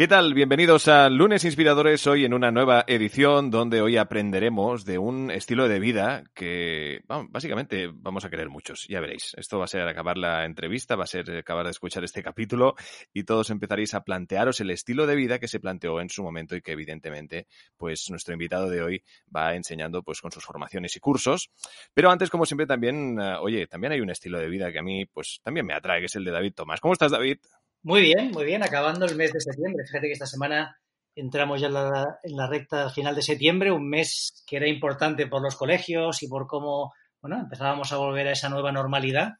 ¿Qué tal? Bienvenidos a Lunes Inspiradores, hoy en una nueva edición donde hoy aprenderemos de un estilo de vida que básicamente vamos a querer muchos, ya veréis. Esto va a ser acabar la entrevista, va a ser acabar de escuchar este capítulo y todos empezaréis a plantearos el estilo de vida que se planteó en su momento y que evidentemente pues nuestro invitado de hoy va enseñando pues con sus formaciones y cursos. Pero antes, como siempre, también, eh, oye, también hay un estilo de vida que a mí pues también me atrae, que es el de David Tomás. ¿Cómo estás, David? Muy bien, muy bien, acabando el mes de septiembre. Fíjate que esta semana entramos ya en la, recta final de septiembre, un mes que era importante por los colegios y por cómo, bueno, empezábamos a volver a esa nueva normalidad.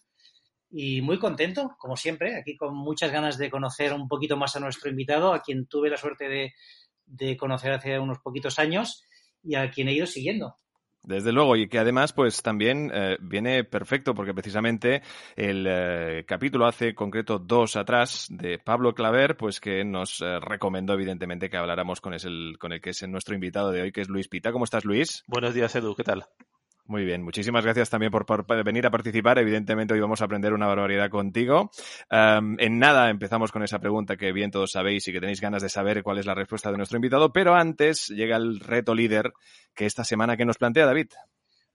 Y muy contento, como siempre, aquí con muchas ganas de conocer un poquito más a nuestro invitado, a quien tuve la suerte de conocer hace unos poquitos años y a quien he ido siguiendo. Desde luego, y que además, pues también eh, viene perfecto porque precisamente el eh, capítulo hace concreto dos atrás de Pablo Claver, pues que nos eh, recomendó evidentemente que habláramos con, el, con el que es nuestro invitado de hoy, que es Luis Pita. ¿Cómo estás, Luis? Buenos días, Edu, ¿qué tal? Muy bien, muchísimas gracias también por, venir a participar. Evidentemente hoy vamos a aprender una barbaridad contigo. en nada empezamos con esa pregunta que bien todos sabéis y que tenéis ganas de saber cuál es la respuesta de nuestro invitado, pero antes llega el reto líder que esta semana que nos plantea David.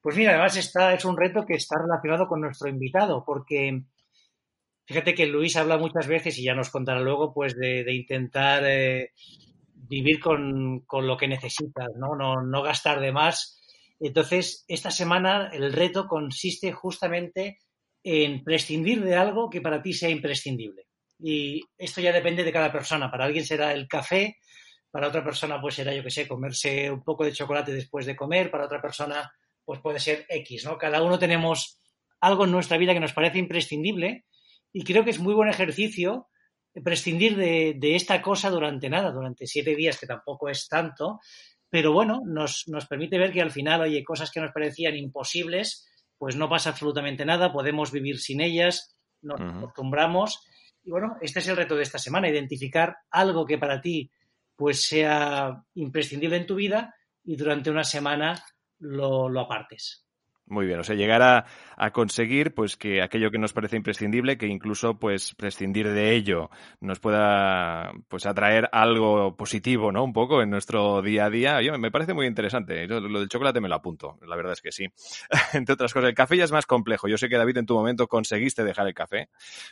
Pues mira, además está, es un reto que está relacionado con nuestro invitado, porque fíjate que Luis habla muchas veces y ya nos contará luego, pues de, intentar eh, vivir con, con, lo que necesitas, ¿no? ¿no? No gastar de más entonces, esta semana el reto consiste justamente en prescindir de algo que para ti sea imprescindible. Y esto ya depende de cada persona. Para alguien será el café, para otra persona pues será, yo qué sé, comerse un poco de chocolate después de comer, para otra persona pues puede ser X, ¿no? Cada uno tenemos algo en nuestra vida que nos parece imprescindible y creo que es muy buen ejercicio prescindir de, de esta cosa durante nada, durante siete días, que tampoco es tanto, pero bueno, nos, nos permite ver que al final, oye, cosas que nos parecían imposibles, pues no pasa absolutamente nada, podemos vivir sin ellas, nos acostumbramos. Y bueno, este es el reto de esta semana, identificar algo que para ti pues sea imprescindible en tu vida y durante una semana lo, lo apartes. Muy bien, o sea, llegar a, conseguir pues que aquello que nos parece imprescindible, que incluso pues prescindir de ello nos pueda pues atraer algo positivo, ¿no? Un poco en nuestro día a día. Yo, me parece muy interesante. Lo del chocolate me lo apunto, la verdad es que sí. Entre otras cosas, el café ya es más complejo. Yo sé que David en tu momento conseguiste dejar el café,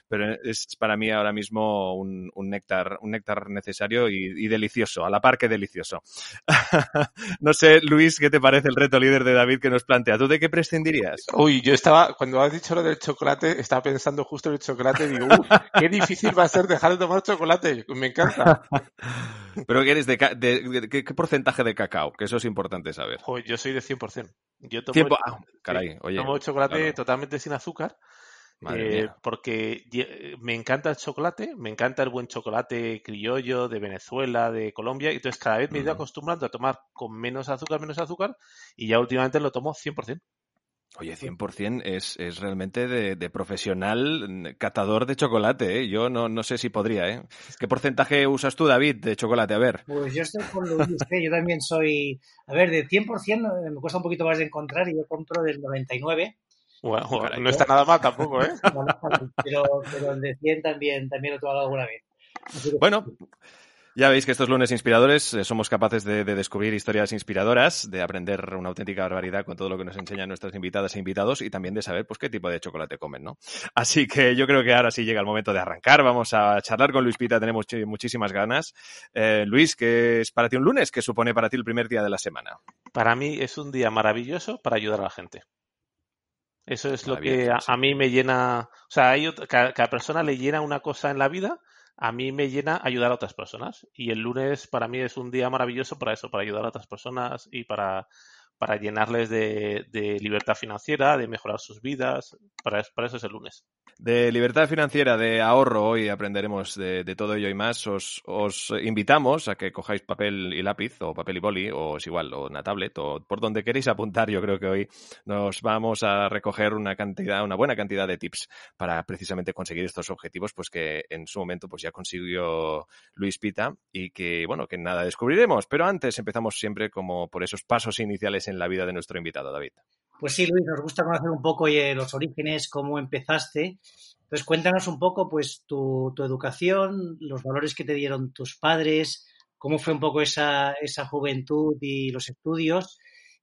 pero es para mí ahora mismo un, néctar, un néctar necesario y, y delicioso, a la par que delicioso. no sé, Luis, ¿qué te parece el reto líder de David que nos plantea? ¿Tú de qué prescindirías? Uy, yo estaba, cuando has dicho lo del chocolate, estaba pensando justo en el chocolate y digo, uff, qué difícil va a ser dejar de tomar chocolate. Me encanta. ¿Pero qué eres de, qué, porcentaje de cacao? Que eso es importante saber. yo soy de 100%. Yo tomo, ah, caray, oye, tomo chocolate totalmente sin azúcar. Eh, porque me encanta el chocolate, me encanta el buen chocolate criollo de Venezuela, de Colombia, y entonces cada vez me he ido acostumbrando a tomar con menos azúcar, menos azúcar, y ya últimamente lo tomo 100%. Oye, 100% es, es realmente de, profesional catador de chocolate, ¿eh? Yo no, no sé si podría, ¿eh? ¿Qué porcentaje usas tú, David, de chocolate? A ver. Pues yo estoy con Luis, ¿eh? Yo también soy... A ver, de 100% me cuesta un poquito más de encontrar y yo compro del 99. Bueno, no está nada mal tampoco, ¿eh? pero, pero el de 100 también, también lo he tomado alguna vez. Bueno, ya veis que estos lunes inspiradores eh, somos capaces de, descubrir historias inspiradoras, de aprender una auténtica barbaridad con todo lo que nos enseñan nuestras invitadas e invitados y también de saber pues qué tipo de chocolate comen, ¿no? Así que yo creo que ahora sí llega el momento de arrancar. Vamos a charlar con Luis Pita, tenemos muchísimas ganas. Eh, Luis, ¿qué es para ti un lunes? ¿Qué supone para ti el primer día de la semana? Para mí es un día maravilloso para ayudar a la gente. Eso es lo que a, mí me llena. O sea, hay cada persona le llena una cosa en la vida a mí me llena ayudar a otras personas. Y el lunes para mí es un día maravilloso para eso, para ayudar a otras personas y para, para llenarles de, libertad financiera, de mejorar sus vidas. Para, para, eso es el lunes. De libertad financiera, de ahorro, hoy aprenderemos de, todo ello y más. Os, invitamos a que cojáis papel y lápiz, o papel y boli, o es igual, o una tablet, o por donde queréis apuntar. Yo creo que hoy nos vamos a recoger una cantidad, una buena cantidad de tips para precisamente conseguir estos objetivos, pues que en su momento pues ya consiguió Luis Pita y que, bueno, que nada descubriremos. Pero antes empezamos siempre como por esos pasos iniciales en la vida de nuestro invitado, David. Pues sí, Luis, nos gusta conocer un poco los orígenes, cómo empezaste. Entonces, cuéntanos un poco, pues, tu, educación, los valores que te dieron tus padres, cómo fue un poco esa, esa juventud y los estudios,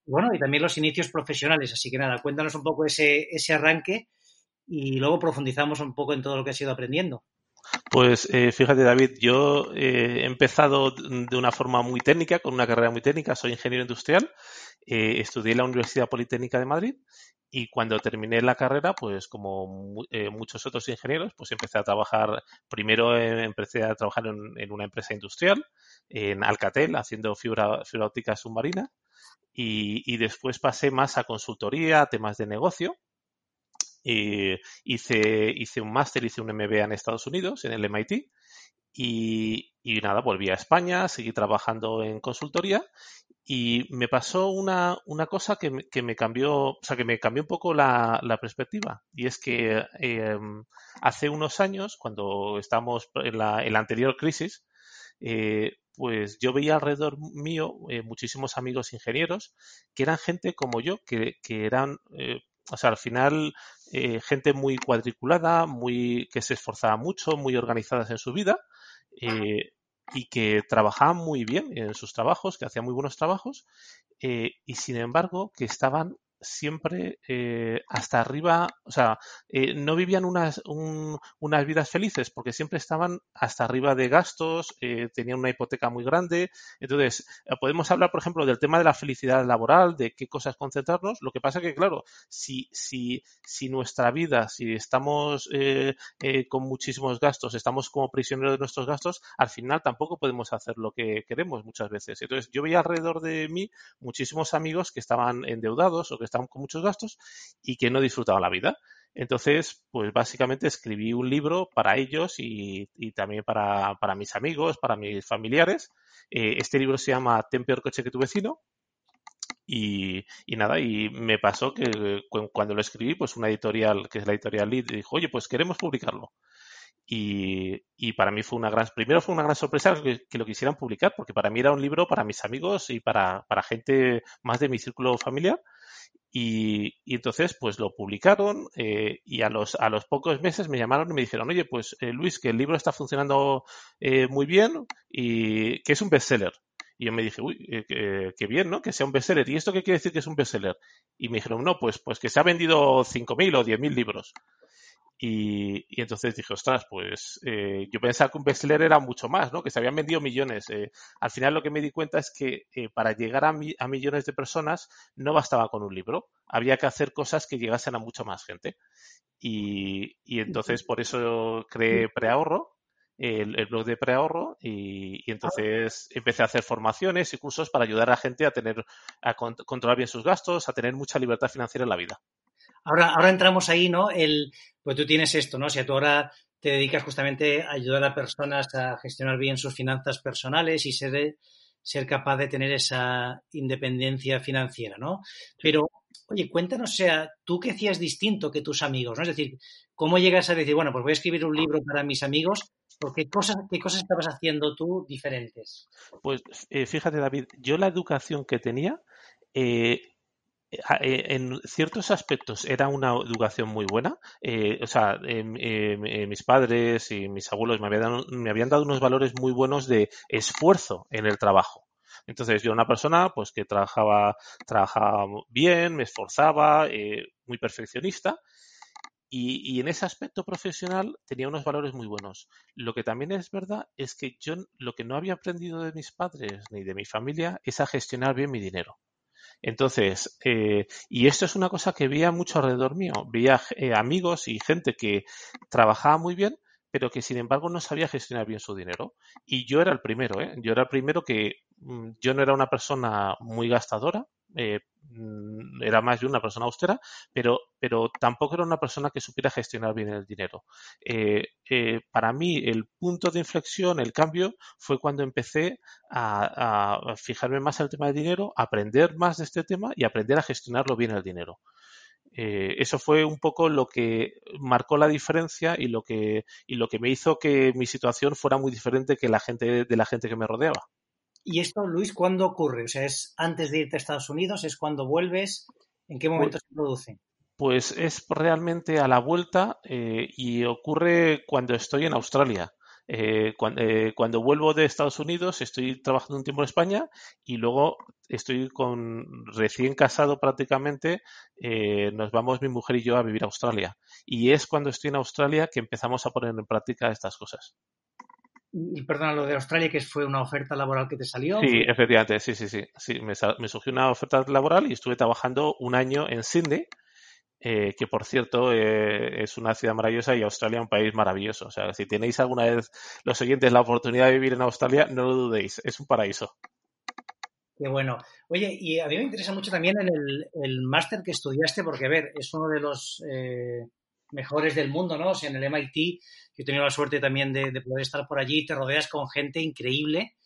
y bueno, y también los inicios profesionales. Así que nada, cuéntanos un poco ese, ese arranque y luego profundizamos un poco en todo lo que has ido aprendiendo. Pues eh, fíjate, David, yo eh, he empezado de una forma muy técnica, con una carrera muy técnica, soy ingeniero industrial, eh, estudié en la Universidad Politécnica de Madrid y cuando terminé la carrera, pues como muchos otros ingenieros, pues empecé a trabajar, primero empecé a trabajar en, una empresa industrial, en Alcatel, haciendo fibra, fibra óptica submarina, y, y después pasé más a consultoría, a temas de negocio, y hice, hice un máster, hice un MBA en Estados Unidos, en el MIT, y, nada, volví a España, seguí trabajando en consultoría y me pasó una, una cosa que me, que me, cambió, o sea, que me cambió un poco la, la perspectiva. Y es que em, hace unos años, cuando estábamos en la, en anterior crisis, eh, pues yo veía alrededor mío eh, muchísimos amigos ingenieros que eran gente como yo, que, que eran eh, o sea, al final, eh, gente muy cuadriculada, muy, que se esforzaba mucho, muy organizadas en su vida eh, y que trabajaban muy bien en sus trabajos, que hacían muy buenos trabajos eh, y sin embargo que estaban siempre eh, hasta arriba, o sea, eh, no vivían unas, unas vidas felices porque siempre estaban hasta arriba de gastos, eh, tenían una hipoteca muy grande. Entonces, podemos hablar, por ejemplo, del tema de la felicidad laboral, de qué cosas concentrarnos. Lo que pasa que, claro, si, si, si nuestra vida, si estamos con muchísimos gastos, estamos como prisioneros de nuestros gastos, al final tampoco podemos hacer lo que queremos muchas veces. Entonces, yo veía alrededor de mí muchísimos amigos que estaban endeudados o que estaban con muchos gastos y que no disfrutaban la vida. Entonces, pues básicamente escribí un libro para ellos y, también para, mis amigos, para mis familiares. Eh, este libro se llama Ten peor coche que tu vecino. Y, nada, y me pasó que cuando lo escribí, pues una editorial, que es la editorial Lead, dijo, oye, pues queremos publicarlo. Y, para mí fue una gran, primero fue una gran sorpresa que, lo quisieran publicar, porque para mí era un libro para mis amigos y para, para gente más de mi círculo familiar. Y, entonces, pues lo publicaron eh, y a los, a los pocos meses me llamaron y me dijeron, oye, pues eh, Luis, que el libro está funcionando eh, muy bien y que es un bestseller. Y yo me dije, uy, qué bien, ¿no? Que sea un bestseller. ¿Y esto qué quiere decir que es un bestseller? Y me dijeron, no, pues, pues que se ha vendido 5.000 o 10.000 libros. Y, entonces dije, ostras, pues eh, yo pensaba que un bestseller era mucho más, ¿no? Que se habían vendido millones. Eh, al final lo que me di cuenta es que eh, para llegar a, a, millones de personas no bastaba con un libro, había que hacer cosas que llegasen a mucha más gente. Y, y entonces por eso creé Preahorro, el, el blog de Preahorro, y, y, entonces empecé a hacer formaciones y cursos para ayudar a la gente a tener, a controlar bien sus gastos, a tener mucha libertad financiera en la vida. Ahora, ahora entramos ahí, ¿no? El, pues tú tienes esto, ¿no? Si tú ahora te dedicas justamente a ayudar a personas a gestionar bien sus finanzas personales y ser, ser capaz de tener esa independencia financiera, ¿no? Pero, oye, cuéntanos, o sea, ¿tú qué hacías distinto que tus amigos, ¿no? Es decir, ¿cómo llegas a decir, bueno, pues voy a escribir un libro para mis amigos? ¿Por qué cosas, qué cosas estabas haciendo tú diferentes? Pues eh, fíjate, David, yo la educación que tenía eh, en ciertos aspectos era una educación muy buena. Eh, o sea, em, em, eh, mis padres y mis abuelos me habían, dado, me habían dado unos valores muy buenos de esfuerzo en el trabajo. Entonces, yo era una persona pues que trabajaba, trabajaba bien, me esforzaba, muy perfeccionista. Y, y, en ese aspecto profesional tenía unos valores muy buenos. Lo que también es verdad es que yo lo que no había aprendido de mis padres ni de mi familia es a gestionar bien mi dinero. Entonces, eh, y esto es una cosa que veía mucho alrededor mío. Veía eh, amigos y gente que trabajaba muy bien, pero que sin embargo no sabía gestionar bien su dinero. Y yo era el primero, ¿eh? Yo era el primero que mm, yo no era una persona muy gastadora, eh, mm, era más de una persona austera, pero, pero tampoco era una persona que supiera gestionar bien el dinero. Eh, eh, para mí, el punto de inflexión, el cambio, fue cuando empecé a, a, fijarme más en el tema del dinero, aprender más de este tema y aprender a gestionarlo bien el dinero. Eso fue un poco lo que marcó la diferencia y lo que, y lo que me hizo que mi situación fuera muy diferente que la gente de la gente que me rodeaba. ¿Y esto, Luis, cuándo ocurre? O sea, ¿es antes de irte a Estados Unidos? ¿Es cuando vuelves? ¿En qué momento pues, se produce? Pues es realmente a la vuelta eh, y ocurre cuando estoy en Australia. Eh, cuando, eh, cuando, vuelvo de Estados Unidos estoy trabajando un tiempo en España y luego estoy con recién casado prácticamente, eh, nos vamos mi mujer y yo a vivir a Australia. Y es cuando estoy en Australia que empezamos a poner en práctica estas cosas. Y perdona, lo de Australia, que fue una oferta laboral que te salió. Sí, efectivamente, sí, sí, sí. sí me, me, surgió una oferta laboral y estuve trabajando un año en Sydney, eh, que por cierto eh, es una ciudad maravillosa y Australia un país maravilloso. O sea, si tenéis alguna vez los siguientes la oportunidad de vivir en Australia, no lo dudéis, es un paraíso. Qué bueno. Oye, y a mí me interesa mucho también el, el máster que estudiaste, porque, a ver, es uno de los eh, mejores del mundo, ¿no? O sea, en el MIT, yo he tenido la suerte también de, de poder estar por allí, te rodeas con gente increíble.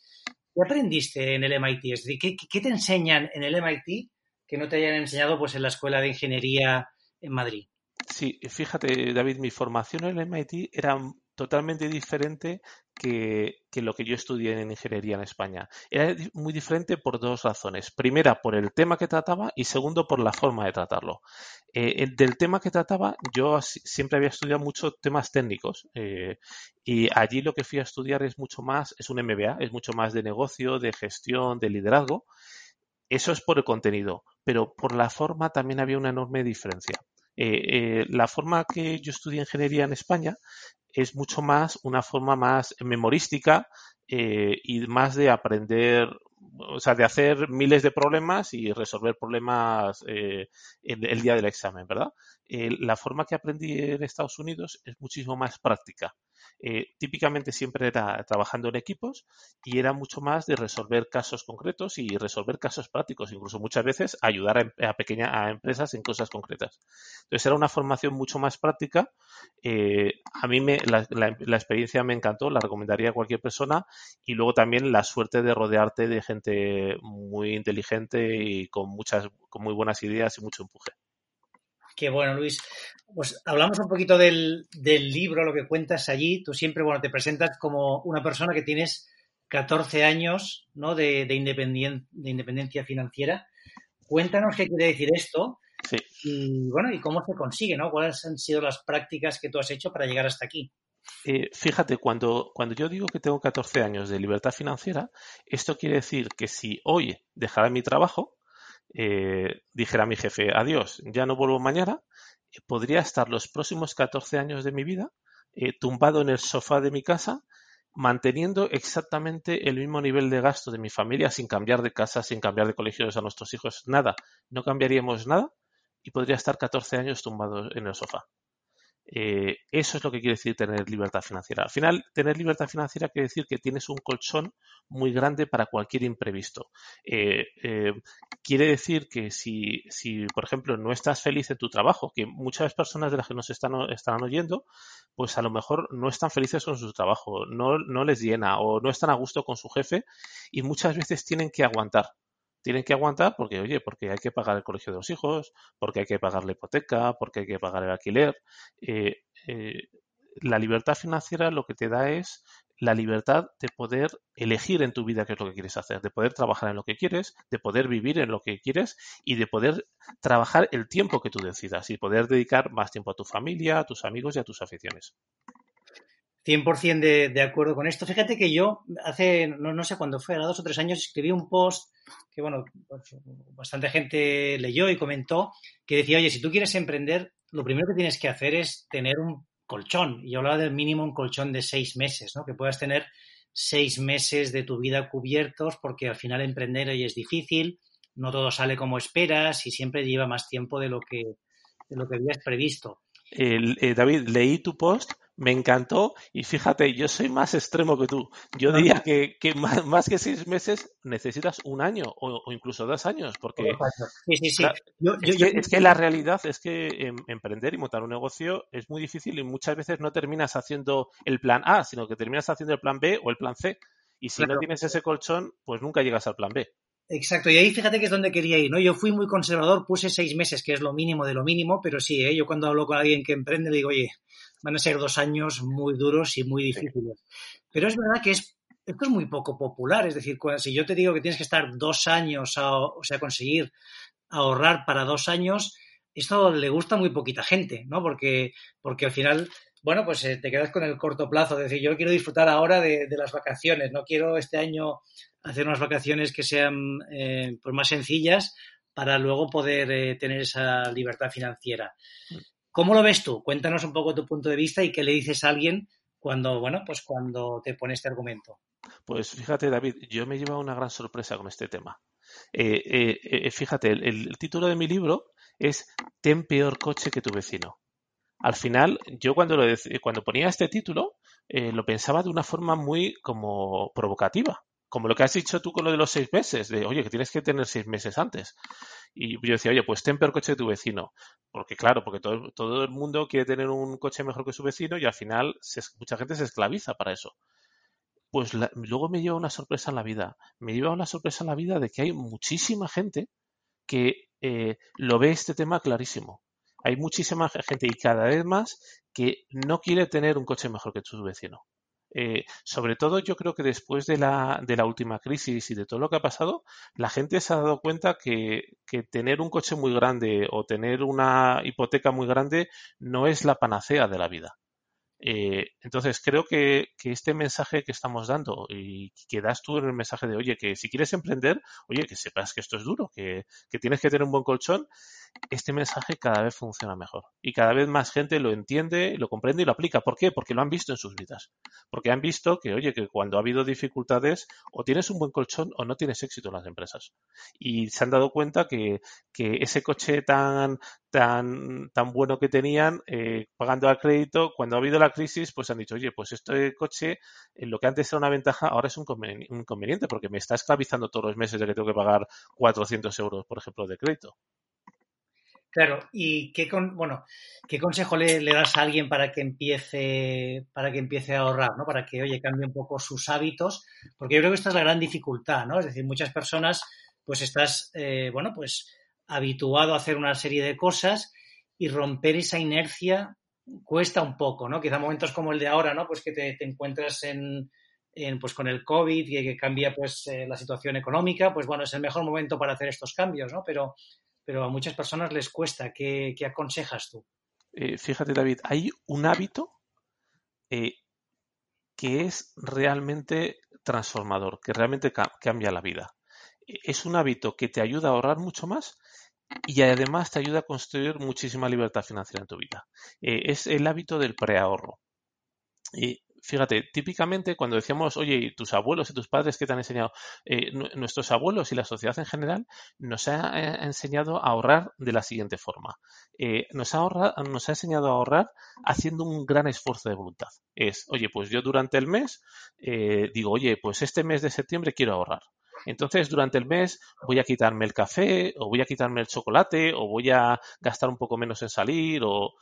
¿Qué aprendiste en el MIT? Es decir, ¿qué, ¿qué, te enseñan en el MIT que no te hayan enseñado pues en la Escuela de Ingeniería en Madrid? Sí, fíjate, David, mi formación en el MIT era totalmente diferente que, lo que yo estudié en ingeniería en España. Era muy diferente por dos razones. Primera, por el tema que trataba y segundo, por la forma de tratarlo. Eh, del tema que trataba, yo siempre había estudiado muchos temas técnicos eh, y allí lo que fui a estudiar es mucho más, es un MBA, es mucho más de negocio, de gestión, de liderazgo. Eso es por el contenido, pero por la forma también había una enorme diferencia. Eh, eh, la forma que yo estudié ingeniería en España es mucho más una forma más memorística eh, y más de aprender, o sea, de hacer miles de problemas y resolver problemas eh, el, el, día del examen, ¿verdad? Eh, la forma que aprendí en Estados Unidos es muchísimo más práctica. Eh, típicamente siempre era trabajando en equipos y era mucho más de resolver casos concretos y resolver casos prácticos, incluso muchas veces ayudar a, em, pequeñas a empresas en cosas concretas. Entonces era una formación mucho más práctica. Eh, a mí me, la, la, la, experiencia me encantó, la recomendaría a cualquier persona y luego también la suerte de rodearte de gente muy inteligente y con muchas, con muy buenas ideas y mucho empuje. Qué bueno, Luis. Pues hablamos un poquito del, del, libro, lo que cuentas allí. Tú siempre, bueno, te presentas como una persona que tienes 14 años, ¿no? De, de, independien, de independencia financiera. Cuéntanos qué quiere decir esto. Sí. Y bueno, y cómo se consigue, ¿no? ¿Cuáles han sido las prácticas que tú has hecho para llegar hasta aquí? Eh, fíjate, cuando, cuando yo digo que tengo 14 años de libertad financiera, esto quiere decir que si hoy dejara mi trabajo, eh, dijera mi jefe, adiós, ya no vuelvo mañana, eh, podría estar los próximos 14 años de mi vida eh, tumbado en el sofá de mi casa, manteniendo exactamente el mismo nivel de gasto de mi familia sin cambiar de casa, sin cambiar de colegios a nuestros hijos, nada. No cambiaríamos nada y podría estar 14 años tumbado en el sofá. Eh, eso es lo que quiere decir tener libertad financiera. Al final, tener libertad financiera quiere decir que tienes un colchón muy grande para cualquier imprevisto. Eh, eh, quiere decir que si, si, por ejemplo, no estás feliz en tu trabajo, que muchas personas de las que nos están, oyendo, pues a lo mejor no están felices con su trabajo, no, no les llena o no están a gusto con su jefe y muchas veces tienen que aguantar tienen que aguantar porque, oye, porque hay que pagar el colegio de los hijos, porque hay que pagar la hipoteca, porque hay que pagar el alquiler. Eh, eh, la libertad financiera lo que te da es la libertad de poder elegir en tu vida qué es lo que quieres hacer, de poder trabajar en lo que quieres, de poder vivir en lo que quieres y de poder trabajar el tiempo que tú decidas y poder dedicar más tiempo a tu familia, a tus amigos y a tus aficiones. 100% de, de, acuerdo con esto. Fíjate que yo hace, no, no sé cuándo fue, a dos o tres años escribí un post que, bueno, pues, bastante gente leyó y comentó que decía, oye, si tú quieres emprender, lo primero que tienes que hacer es tener un colchón. Y yo hablaba del mínimo un colchón de seis meses, ¿no? Que puedas tener seis meses de tu vida cubiertos porque al final emprender hoy es difícil, no todo sale como esperas y siempre lleva más tiempo de lo que, de lo que habías previsto. Eh, David, leí tu post me encantó y fíjate, yo soy más extremo que tú. Yo diría que, más, que seis meses necesitas un año o, incluso dos años, porque sí, sí, sí. es, que, la realidad es que em, emprender y montar un negocio es muy difícil y muchas veces no terminas haciendo el plan A, sino que terminas haciendo el plan B o el plan C. Y si no tienes ese colchón, pues nunca llegas al plan B. Exacto, y ahí fíjate que es donde quería ir, ¿no? Yo fui muy conservador, puse seis meses, que es lo mínimo de lo mínimo, pero sí, ¿eh? yo cuando hablo con alguien que emprende le digo, oye, van a ser dos años muy duros y muy difíciles. Pero es verdad que es, esto es muy poco popular, es decir, si yo te digo que tienes que estar dos años, o sea, conseguir ahorrar para dos años, esto le gusta a muy poquita gente, ¿no? Porque, porque al final bueno, pues eh, te quedas con el corto plazo, es decir, yo quiero disfrutar ahora de, las vacaciones, no quiero este año hacer unas vacaciones que sean eh, pues más sencillas para luego poder eh, tener esa libertad financiera. ¿Cómo lo ves tú? Cuéntanos un poco tu punto de vista y qué le dices a alguien cuando, bueno, pues cuando te pone este argumento. Pues fíjate, David, yo me he llevado una gran sorpresa con este tema. fíjate, el, título de mi libro es Ten peor coche que tu vecino al final, yo cuando, lo cuando ponía este título, eh, lo pensaba de una forma muy como provocativa. Como lo que has dicho tú con lo de los seis meses, de oye, que tienes que tener seis meses antes. Y yo decía, oye, pues ten peor coche de tu vecino. Porque claro, porque todo, todo el mundo quiere tener un coche mejor que su vecino y al final mucha gente se esclaviza para eso. Pues luego me lleva una sorpresa en la vida. Me lleva una sorpresa en la vida de que hay muchísima gente que eh, lo ve este tema clarísimo hay muchísima gente y cada vez más que no quiere tener un coche mejor que su vecino. Eh, sobre todo yo creo que después de la, de la última crisis y de todo lo que ha pasado, la gente se ha dado cuenta que, que, tener un coche muy grande o tener una hipoteca muy grande no es la panacea de la vida. Eh, entonces, creo que, que, este mensaje que estamos dando y que das tú en el mensaje de, oye, que si quieres emprender, oye, que sepas que esto es duro, que, que tienes que tener un buen colchón, este mensaje cada vez funciona mejor y cada vez más gente lo entiende, lo comprende y lo aplica. ¿Por qué? Porque lo han visto en sus vidas. Porque han visto que, oye, que cuando ha habido dificultades o tienes un buen colchón o no tienes éxito en las empresas. Y se han dado cuenta que, que ese coche tan, tan, bueno que tenían, eh, pagando al crédito, cuando ha habido la crisis, pues han dicho, oye, pues este coche, lo que antes era una ventaja, ahora es un inconveniente porque me está esclavizando todos los meses de que tengo que pagar 400 euros, por ejemplo, de crédito. Claro, y qué bueno, qué consejo le, das a alguien para que empiece, para que empiece a ahorrar, ¿no? Para que, oye, cambie un poco sus hábitos, porque yo creo que esta es la gran dificultad, ¿no? Es decir, muchas personas, pues estás, eh, bueno, pues habituado a hacer una serie de cosas y romper esa inercia cuesta un poco, ¿no? Quizá momentos como el de ahora, ¿no? Pues que te, encuentras en, pues con el COVID y que cambia pues eh, la situación económica, pues bueno, es el mejor momento para hacer estos cambios, ¿no? Pero pero a muchas personas les cuesta. ¿Qué, aconsejas tú? Eh, fíjate, David, hay un hábito eh, que es realmente transformador, que realmente cambia la vida. E, es un hábito que te ayuda a ahorrar mucho más y además te ayuda a construir muchísima libertad financiera en tu vida. Eh, es el hábito del preahorro. Fíjate, típicamente cuando decíamos, oye, tus abuelos y tus padres que te han enseñado, eh, nuestros abuelos y la sociedad en general nos ha eh, enseñado a ahorrar de la siguiente forma. Eh, nos, ha nos ha enseñado a ahorrar haciendo un gran esfuerzo de voluntad. Es, oye, pues yo durante el mes digo, oye, pues este mes de septiembre quiero ahorrar. Entonces, durante el mes voy a quitarme el café, o voy a quitarme el chocolate, o voy a gastar un poco menos en salir, o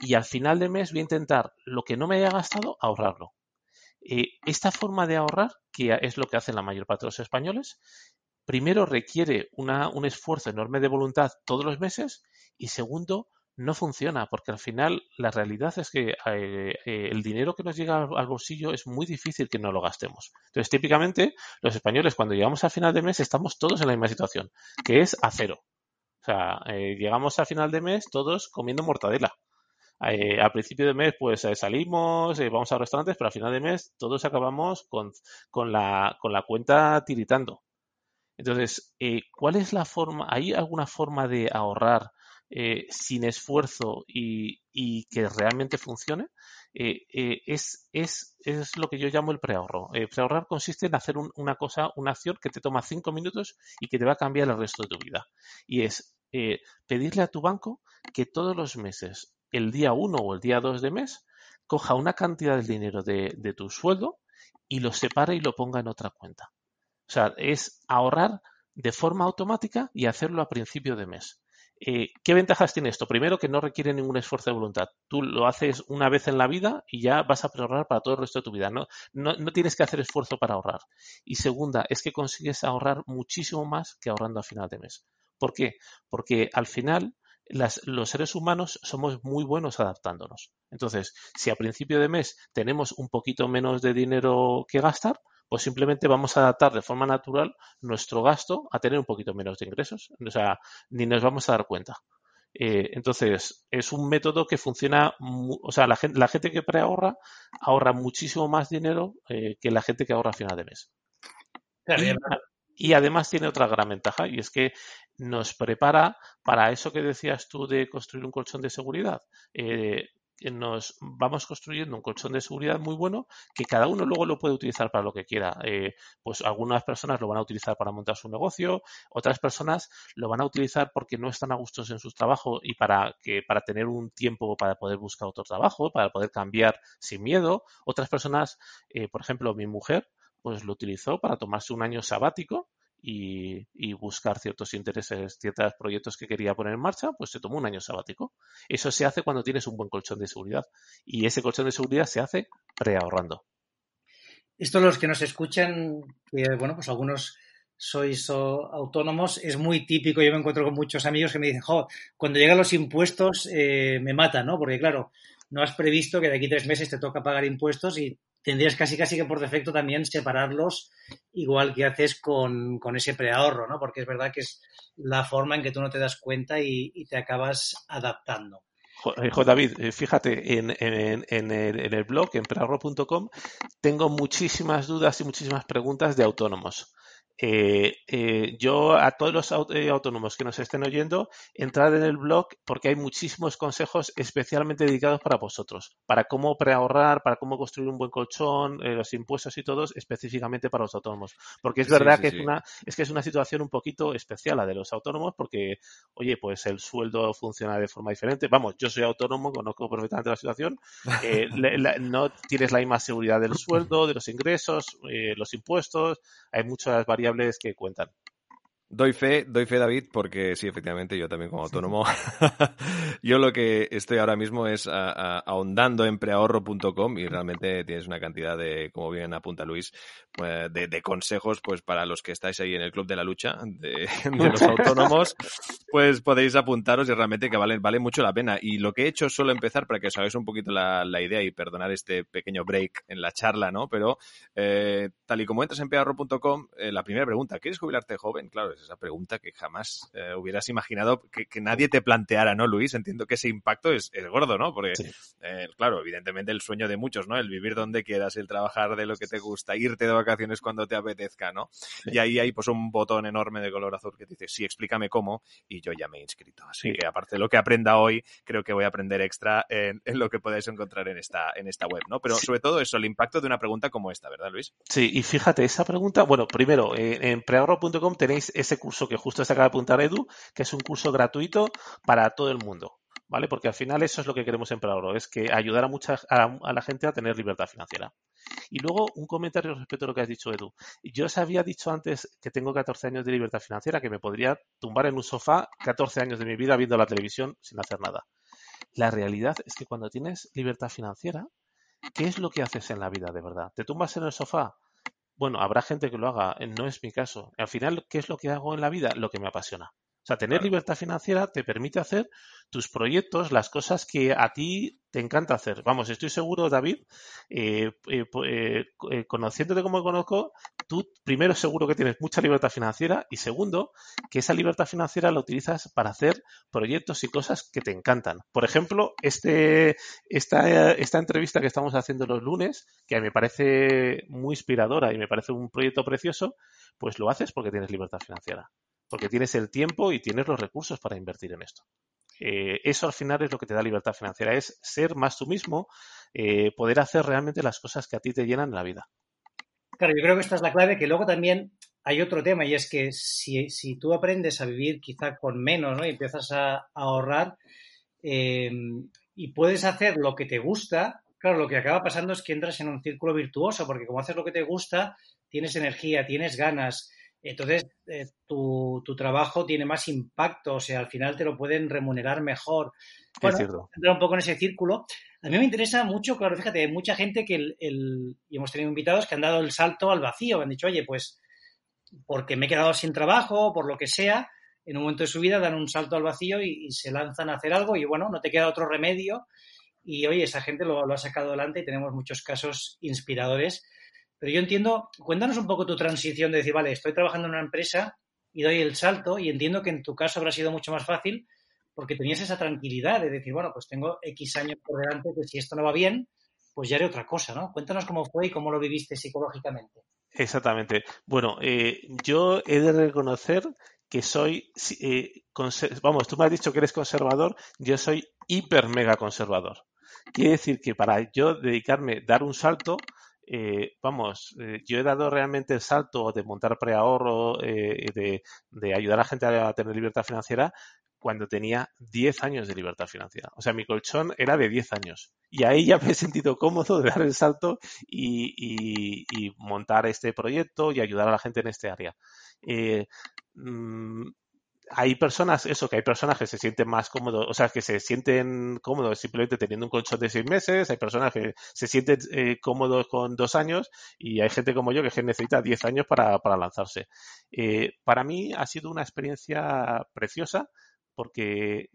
y al final de mes voy a intentar lo que no me haya gastado ahorrarlo. Eh, esta forma de ahorrar, que es lo que hacen la mayor parte de los españoles, primero requiere un esfuerzo enorme de voluntad todos los meses y segundo, no funciona porque al final la realidad es que eh, eh, el dinero que nos llega al, bolsillo es muy difícil que no lo gastemos. Entonces, típicamente, los españoles cuando llegamos al final de mes estamos todos en la misma situación, que es a cero. O sea, llegamos al final de mes todos comiendo mortadela. Eh, al principio de mes, pues eh, salimos, eh, vamos a restaurantes, pero al final de mes todos acabamos con, con, la, con la cuenta tiritando. Entonces, ¿cuál es la forma? ¿Hay alguna forma de ahorrar sin esfuerzo y, y, que realmente funcione? es, es, es, lo que yo llamo el preahorro. preahorrar consiste en hacer una cosa, una acción que te toma cinco minutos y que te va a cambiar el resto de tu vida. Y es pedirle a tu banco que todos los meses el día 1 o el día 2 de mes coja una cantidad de dinero de, de tu sueldo y lo separe y lo ponga en otra cuenta. O sea, es ahorrar de forma automática y hacerlo a principio de mes. Eh, ¿Qué ventajas tiene esto? Primero, que no requiere ningún esfuerzo de voluntad. Tú lo haces una vez en la vida y ya vas a ahorrar para todo el resto de tu vida. No, no, tienes que hacer esfuerzo para ahorrar. Y segunda, es que consigues ahorrar muchísimo más que ahorrando a final de mes. ¿Por qué? Porque al final los seres humanos somos muy buenos adaptándonos. Entonces, si a principio de mes tenemos un poquito menos de dinero que gastar, pues simplemente vamos a adaptar de forma natural nuestro gasto a tener un poquito menos de ingresos. O sea, ni nos vamos a dar cuenta. Eh, entonces, es un método que funciona, o sea, la gente, la gente que preahorra ahorra muchísimo más dinero eh, que la gente que ahorra a final de mes. y, además tiene otra gran ventaja y es que nos prepara para eso que decías tú de construir un colchón de seguridad. Eh, nos vamos construyendo un colchón de seguridad muy bueno que cada uno luego lo puede utilizar para lo que quiera. Eh, pues algunas personas lo van a utilizar para montar su negocio, otras personas lo van a utilizar porque no están a gustos en su trabajo y para que para tener un tiempo para poder buscar otro trabajo, para poder cambiar sin miedo. Otras personas, eh, por ejemplo, mi mujer, pues lo utilizó para tomarse un año sabático y, buscar ciertos intereses, ciertos proyectos que quería poner en marcha, pues se tomó un año sabático. Eso se hace cuando tienes un buen colchón de seguridad. Y ese colchón de seguridad se hace preahorrando. Esto los que nos escuchan, bueno, pues algunos sois autónomos, es muy típico. Yo me encuentro con muchos amigos que me dicen, jo, cuando llegan los impuestos eh, me matan, ¿no? Porque claro, no has previsto que de aquí tres meses te toca pagar impuestos y tendrías casi casi que por defecto también separarlos igual que haces con, ese preahorro, ¿no? Porque es verdad que es la forma en que tú no te das cuenta y, te acabas adaptando. Hijo David, eh, fíjate, en, en, en, el, en el blog, en preahorro.com, tengo muchísimas dudas y muchísimas preguntas de autónomos. Eh, eh, yo a todos los eh, autónomos que nos estén oyendo, entrad en el blog porque hay muchísimos consejos especialmente dedicados para vosotros, para cómo preahorrar, para cómo construir un buen colchón, los impuestos y todos específicamente para los autónomos. Porque es verdad que es una es que es una situación un poquito especial la de los autónomos porque, oye, pues el sueldo funciona de forma diferente. Vamos, yo soy autónomo, conozco perfectamente la situación. no tienes la misma seguridad del sueldo, de los ingresos, los impuestos, hay muchas variables que cuentan. Doy fe, doy fe, David, porque sí, efectivamente, yo también como autónomo, yo lo que estoy ahora mismo es ahondando en preahorro.com y realmente tienes una cantidad de, como bien apunta Luis, pues, de, consejos pues para los que estáis ahí en el club de la lucha de, los autónomos, pues podéis apuntaros y realmente que vale, vale mucho la pena. Y lo que he hecho es solo empezar para que os hagáis un poquito la, idea y perdonar este pequeño break en la charla, ¿no? Pero eh, tal y como entras en preahorro.com, eh, la primera pregunta, ¿quieres jubilarte joven? Claro, esa pregunta que jamás eh, hubieras imaginado que, nadie te planteara, ¿no, Luis? Entiendo que ese impacto es, gordo, ¿no? Porque, eh, claro, evidentemente el sueño de muchos, ¿no? El vivir donde quieras, el trabajar de lo que te gusta, irte de vacaciones cuando te apetezca, ¿no? Y ahí hay pues un botón enorme de color azul que dice, sí, explícame cómo, y yo ya me he inscrito. Así que aparte de lo que aprenda hoy, creo que voy a aprender extra en, lo que podáis encontrar en esta, en esta web, ¿no? Pero sobre todo eso, el impacto de una pregunta como esta, ¿verdad, Luis? Sí, y fíjate, esa pregunta, bueno, primero, en preahorro.com tenéis ese curso que justo se acaba de apuntar Edu, que es un curso gratuito para todo el mundo. ¿Vale? Porque al final eso es lo que queremos en Preahorro, es que ayudar a mucha a, la gente a tener libertad financiera. Y luego un comentario respecto a lo que has dicho, Edu. Yo os había dicho antes que tengo 14 años de libertad financiera, que me podría tumbar en un sofá 14 años de mi vida viendo la televisión sin hacer nada. La realidad es que cuando tienes libertad financiera, ¿qué es lo que haces en la vida de verdad? ¿Te tumbas en el sofá? Bueno, habrá gente que lo haga, no es mi caso. Al final, ¿qué es lo que hago en la vida? Lo que me apasiona. O sea, tener libertad financiera te permite hacer tus proyectos, las cosas que a ti te encanta hacer. Vamos, estoy seguro, David, eh, eh, eh, conociéndote como conozco, tú primero seguro que tienes mucha libertad financiera y segundo, que esa libertad financiera la utilizas para hacer proyectos y cosas que te encantan. Por ejemplo, este, esta, esta entrevista que estamos haciendo los lunes, que me parece muy inspiradora y me parece un proyecto precioso, pues lo haces porque tienes libertad financiera, porque tienes el tiempo y tienes los recursos para invertir en esto. Eh, eso al final es lo que te da libertad financiera, es ser más tú mismo, eh, poder hacer realmente las cosas que a ti te llenan la vida. Claro, yo creo que esta es la clave, que luego también hay otro tema y es que si, tú aprendes a vivir quizá con menos ¿no? y empiezas a, ahorrar eh, y puedes hacer lo que te gusta, claro, lo que acaba pasando es que entras en un círculo virtuoso, porque como haces lo que te gusta, tienes energía, tienes ganas, entonces eh, tu, tu, trabajo tiene más impacto, o sea, al final te lo pueden remunerar mejor. Bueno, entrar un poco en ese círculo. A mí me interesa mucho, claro, fíjate, hay mucha gente que el, y hemos tenido invitados que han dado el salto al vacío, han dicho, oye, pues porque me he quedado sin trabajo, por lo que sea, en un momento de su vida dan un salto al vacío y, se lanzan a hacer algo y bueno, no te queda otro remedio. Y oye, esa gente lo, lo ha sacado adelante y tenemos muchos casos inspiradores. Pero yo entiendo, cuéntanos un poco tu transición de decir, vale, estoy trabajando en una empresa y doy el salto y entiendo que en tu caso habrá sido mucho más fácil porque tenías esa tranquilidad de decir, bueno, pues tengo X años por delante que si esto no va bien, pues ya haré otra cosa, ¿no? Cuéntanos cómo fue y cómo lo viviste psicológicamente. Exactamente. Bueno, eh, yo he de reconocer que soy, eh, vamos, tú me has dicho que eres conservador, yo soy hiper mega conservador. Quiere decir que para yo dedicarme, dar un salto, eh, vamos, eh, yo he dado realmente el salto de montar preahorro, eh, de, ayudar a la gente a tener libertad financiera cuando tenía 10 años de libertad financiera. O sea, mi colchón era de 10 años. Y ahí ya me he sentido cómodo de dar el salto y, montar este proyecto y ayudar a la gente en este área. Mmm, hay personas, eso, que hay personas que se sienten más cómodos, o sea, que se sienten cómodos simplemente teniendo un colchón de seis meses, hay personas que se sienten eh, cómodos con dos años y hay gente como yo que necesita diez años para, para lanzarse. Eh, para mí ha sido una experiencia preciosa porque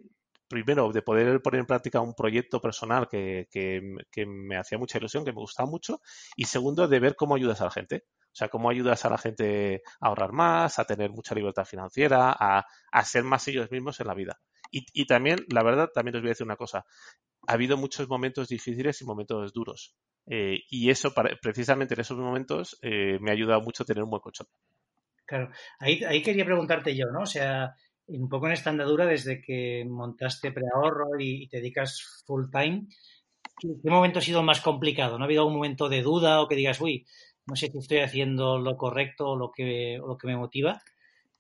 primero, de poder poner en práctica un proyecto personal que, que, que, me hacía mucha ilusión, que me gustaba mucho, y segundo, de ver cómo ayudas a la gente. O sea, cómo ayudas a la gente a ahorrar más, a tener mucha libertad financiera, a, ser más ellos mismos en la vida. Y, también, la verdad, también os voy a decir una cosa. Ha habido muchos momentos difíciles y momentos duros. Eh, y eso, para, precisamente en esos momentos, eh, me ha ayudado mucho tener un buen colchón. Claro, ahí, ahí quería preguntarte yo, ¿no? O sea, un poco en esta andadura desde que montaste preahorro y, y te dedicas full time, ¿qué, ¿qué, momento ha sido más complicado? ¿No ha habido un momento de duda o que digas, uy, no sé si estoy haciendo lo correcto o lo que, o lo que me motiva?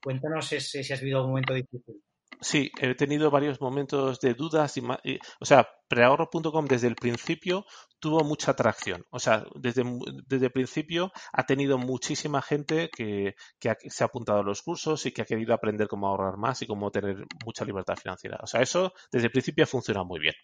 Cuéntanos ese, si has vivido algún momento difícil. Sí, he tenido varios momentos de dudas. Y, y, o sea, preahorro.com desde el principio tuvo mucha atracción. O sea, desde, desde el principio ha tenido muchísima gente que, que se ha apuntado a los cursos y que ha querido aprender cómo ahorrar más y cómo tener mucha libertad financiera. O sea, eso desde el principio ha funcionado muy bien.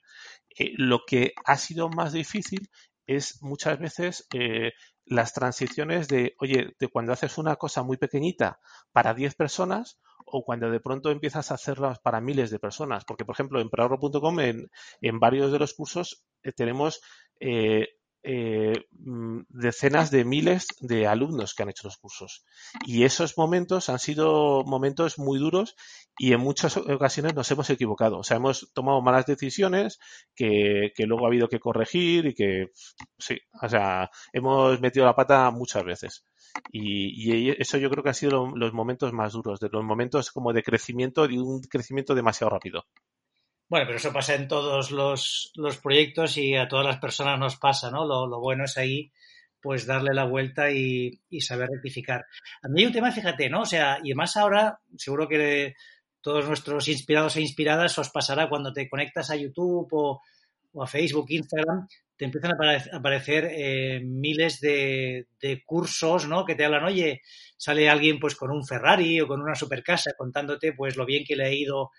Eh, lo que ha sido más difícil es muchas veces eh, las transiciones de, oye, de cuando haces una cosa muy pequeñita para 10 personas o cuando de pronto empiezas a hacerlas para miles de personas. Porque, por ejemplo, en preahorro.com, en, en varios de los cursos, eh, tenemos eh, eh, mm, decenas de miles de alumnos que han hecho los cursos. Y esos momentos han sido momentos muy duros y en muchas ocasiones nos hemos equivocado. O sea, hemos tomado malas decisiones que, que luego ha habido que corregir y que, sí, o sea, hemos metido la pata muchas veces. Y, y, eso yo creo que han sido lo, los momentos más duros, de los momentos como de crecimiento, de un crecimiento demasiado rápido. Bueno, pero eso pasa en todos los, los proyectos y a todas las personas nos pasa, ¿no? Lo, bueno es ahí, pues darle la vuelta y, y, saber rectificar. A mí hay un tema, fíjate, ¿no? O sea, y además ahora, seguro que todos nuestros inspirados e inspiradas os pasará cuando te conectas a YouTube o, o a Facebook, Instagram, te empiezan a aparecer eh, miles de, de, cursos, ¿no? Que te hablan, oye, sale alguien pues con un Ferrari o con una supercasa contándote pues lo bien que le ha ido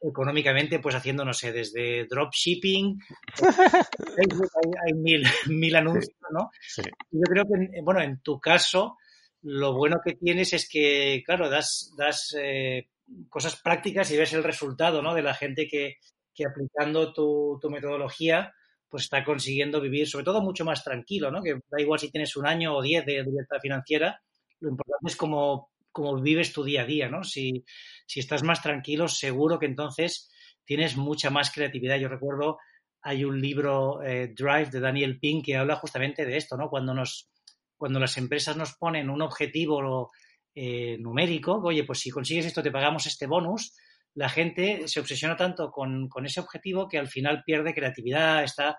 económicamente, pues haciendo, no sé, desde dropshipping, hay, hay mil, mil anuncios, ¿no? Sí. Yo creo que, bueno, en tu caso, lo bueno que tienes es que, claro, das, das eh, cosas prácticas y ves el resultado, ¿no? De la gente que, que aplicando tu, tu, metodología, pues está consiguiendo vivir, sobre todo, mucho más tranquilo, ¿no? Que da igual si tienes un año o diez de libertad financiera, lo importante es como cómo vives tu día a día, ¿no? Si, si estás más tranquilo, seguro que entonces tienes mucha más creatividad. Yo recuerdo, hay un libro, eh, Drive, de Daniel Pink, que habla justamente de esto, ¿no? Cuando, nos, cuando las empresas nos ponen un objetivo eh, numérico, oye, pues si consigues esto te pagamos este bonus, la gente se obsesiona tanto con, con ese objetivo que al final pierde creatividad, está,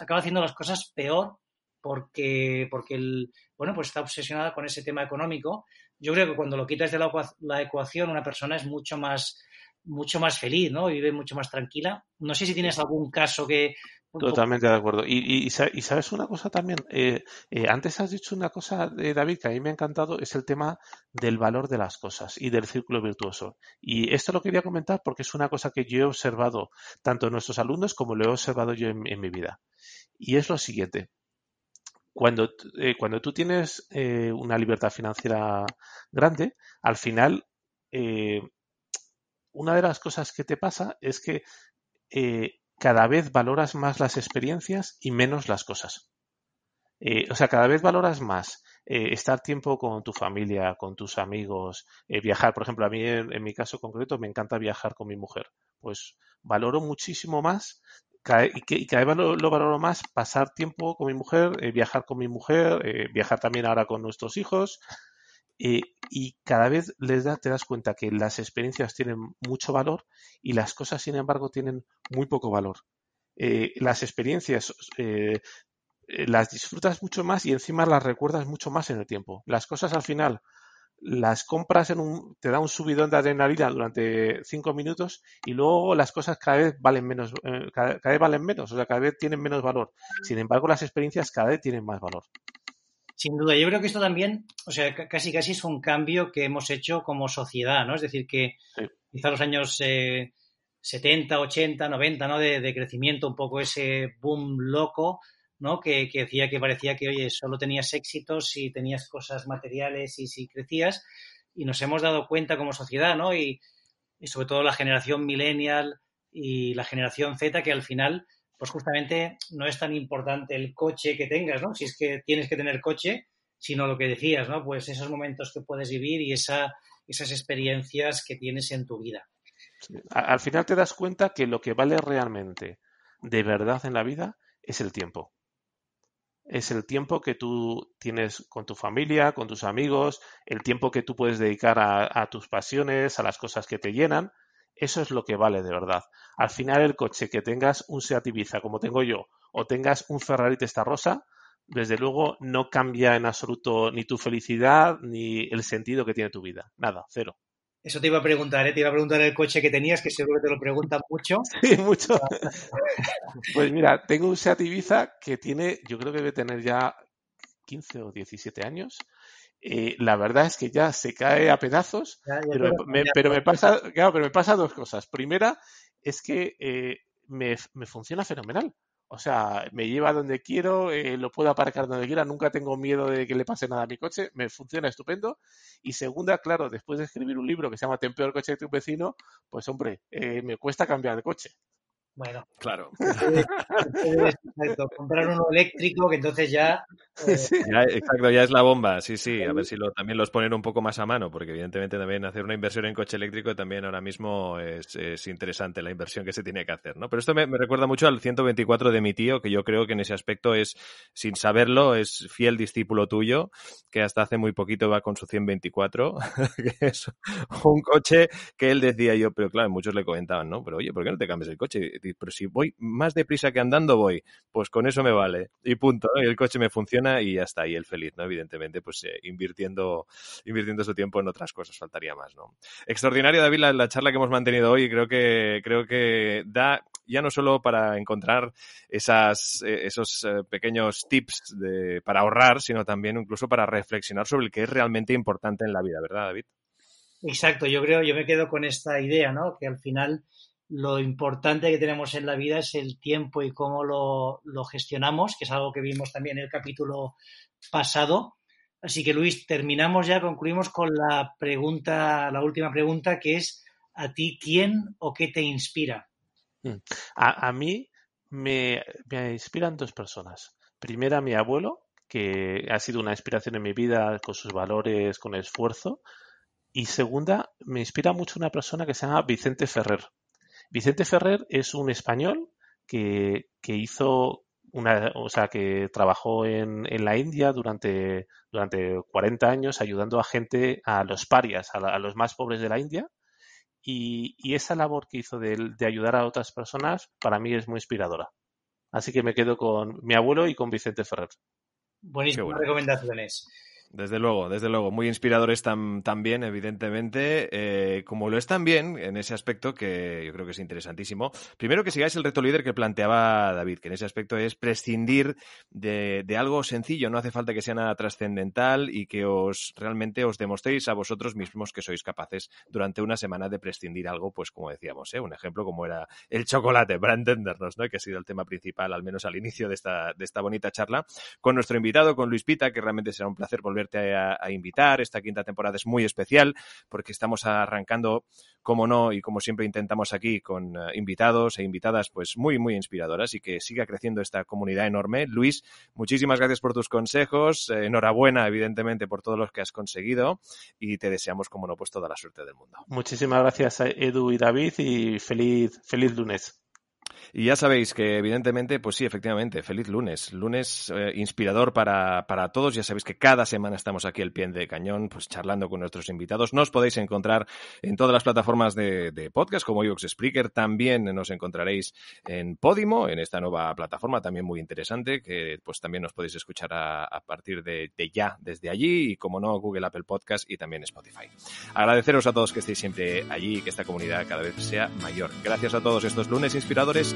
acaba haciendo las cosas peor porque, porque el, bueno, pues está obsesionada con ese tema económico yo creo que cuando lo quitas de la, ecuación, una persona es mucho más, mucho más feliz, ¿no? Vive mucho más tranquila. No sé si tienes algún caso que Totalmente de acuerdo. Y, y, sabes una cosa también, eh, eh, antes has dicho una cosa, de David, que a mí me ha encantado, es el tema del valor de las cosas y del círculo virtuoso. Y esto lo quería comentar porque es una cosa que yo he observado tanto en nuestros alumnos como lo he observado yo en, mi vida. Y es lo siguiente. Cuando, eh, cuando tú tienes una libertad financiera grande, al final, una de las cosas que te pasa es que cada vez valoras más las experiencias y menos las cosas. Eh, o sea, cada vez valoras más eh, estar tiempo con tu familia, con tus amigos, eh, viajar. Por ejemplo, a mí en, mi caso concreto me encanta viajar con mi mujer. Pues valoro muchísimo más y, cada vez lo, valoro más pasar tiempo con mi mujer, viajar con mi mujer, viajar también ahora con nuestros hijos. y cada vez les da, te das cuenta que las experiencias tienen mucho valor y las cosas, sin embargo, tienen muy poco valor. Eh, las experiencias eh, eh, las disfrutas mucho más y encima las recuerdas mucho más en el tiempo. Las cosas al final las compras en un, te da un subidón de adrenalina durante cinco minutos y luego las cosas cada vez valen menos, cada, vez valen menos, o sea, cada vez tienen menos valor. Sin embargo, las experiencias cada vez tienen más valor. Sin duda, yo creo que esto también, o sea, casi casi es un cambio que hemos hecho como sociedad, ¿no? Es decir, que quizá los años 70, 80, 90, ¿no? De, crecimiento, un poco ese boom loco, ¿no? Que, decía que parecía que, oye, solo tenías éxitos si tenías cosas materiales y si crecías. Y nos hemos dado cuenta como sociedad, ¿no? Y, sobre todo la generación millennial y la generación Z, que al final, pues justamente no es tan importante el coche que tengas, ¿no? Si es que tienes que tener coche, sino lo que decías, ¿no? Pues esos momentos que puedes vivir y esa, esas experiencias que tienes en tu vida. Al final te das cuenta que lo que vale realmente de verdad en la vida es el tiempo. Es el tiempo que tú tienes con tu familia, con tus amigos, el tiempo que tú puedes dedicar a, tus pasiones, a las cosas que te llenan. Eso es lo que vale de verdad. Al final el coche que tengas un Seat Ibiza como tengo yo o tengas un Ferrari Testarossa, desde luego no cambia en absoluto ni tu felicidad ni el sentido que tiene tu vida. Nada, cero. Eso te iba a preguntar, ¿eh? te iba a preguntar el coche que tenías, que seguro que te lo preguntan mucho. Sí, mucho. pues mira, tengo un Seat Ibiza que tiene, yo creo que debe tener ya 15 o 17 años. Eh, la verdad es que ya se cae a pedazos, pero, me, pasa, pero me pasa dos cosas. Primera es que eh, me, me funciona fenomenal. O sea, me lleva donde quiero, eh, lo puedo aparcar donde quiera, nunca tengo miedo de que le pase nada a mi coche, me funciona estupendo. Y segunda, claro, después de escribir un libro que se llama Ten peor coche de tu vecino, pues hombre, eh, me cuesta cambiar de coche. Bueno, claro. comprar uno eléctrico que entonces ya, eh, Exacto, ya es la bomba, sí, sí. A ver si lo, también los ponen un poco más a mano, porque evidentemente también hacer una inversión en coche eléctrico también ahora mismo es, interesante la inversión que se tiene que hacer, ¿no? Pero esto me, recuerda mucho al 124 de mi tío, que yo creo que en ese aspecto es, sin saberlo, es fiel discípulo tuyo, que hasta hace muy poquito va con su 124, que es un coche que él decía yo, pero claro, muchos le comentaban, ¿no? Pero oye, ¿por qué no te cambies el coche? Pero si voy más deprisa que andando, voy. Pues con eso me vale. Y punto. Y el coche me funciona y ya está. Y el feliz, ¿no? Evidentemente, pues eh, invirtiendo, invirtiendo su tiempo en otras cosas, faltaría más, ¿no? Extraordinario, David, la, charla que hemos mantenido hoy. Creo que, creo que da ya no solo para encontrar eh, esos eh, pequeños tips para ahorrar, sino también incluso para reflexionar sobre el que es realmente importante en la vida, ¿verdad, David? Exacto, yo creo, yo me quedo con esta idea, ¿no? Que al final lo importante que tenemos en la vida es el tiempo y cómo lo, gestionamos, que es algo que vimos también en el capítulo pasado. Así que Luis, terminamos ya, concluimos con la pregunta, la última pregunta, que es ¿a ti quién o qué te inspira? Mm. A, mí me, me, inspiran dos personas. Primera, mi abuelo, que ha sido una inspiración en mi vida con sus valores, con esfuerzo. Y segunda, me inspira mucho una persona que se llama Vicente Ferrer. Vicente Ferrer es un español que, hizo una, o sea, que trabajó en, la India durante, durante 40 años ayudando a gente, a los parias, a, los más pobres de la India. Y, esa labor que hizo de, de, ayudar a otras personas para mí es muy inspiradora. Así que me quedo con mi abuelo y con Vicente Ferrer. Buenísimas recomendaciones. Desde luego, desde luego. Muy inspiradores también, evidentemente, eh, como lo es también en ese aspecto que yo creo que es interesantísimo. Primero que sigáis el reto líder que planteaba David, que en ese aspecto es prescindir de, algo sencillo, no hace falta que sea nada trascendental y que os realmente os demostréis a vosotros mismos que sois capaces durante una semana de prescindir algo, pues como decíamos, ¿eh? un ejemplo como era el chocolate, para entendernos, ¿no? que ha sido el tema principal, al menos al inicio de esta, de esta bonita charla, con nuestro invitado, con Luis Pita, que realmente será un placer volver a, invitar. Esta quinta temporada es muy especial porque estamos arrancando, como no, y como siempre intentamos aquí, con eh, invitados e invitadas pues muy, muy inspiradoras y que siga creciendo esta comunidad enorme. Luis, muchísimas gracias por tus consejos. Eh, enhorabuena, evidentemente, por todo lo que has conseguido y te deseamos, como no, pues toda la suerte del mundo. Muchísimas gracias, Edu y David, y feliz, feliz lunes. Y ya sabéis que, evidentemente, pues sí, efectivamente, feliz lunes. Lunes eh, inspirador para, para, todos. Ya sabéis que cada semana estamos aquí al pie de cañón, pues charlando con nuestros invitados. Nos podéis encontrar en todas las plataformas de, de podcast, como iVoox Spreaker. También nos encontraréis en Podimo, en esta nueva plataforma también muy interesante, que pues también nos podéis escuchar a, a partir de, de, ya desde allí y, como no, Google, Apple Podcast y también Spotify. Agradeceros a todos que estéis siempre allí y que esta comunidad cada vez sea mayor. Gracias a todos estos lunes inspiradores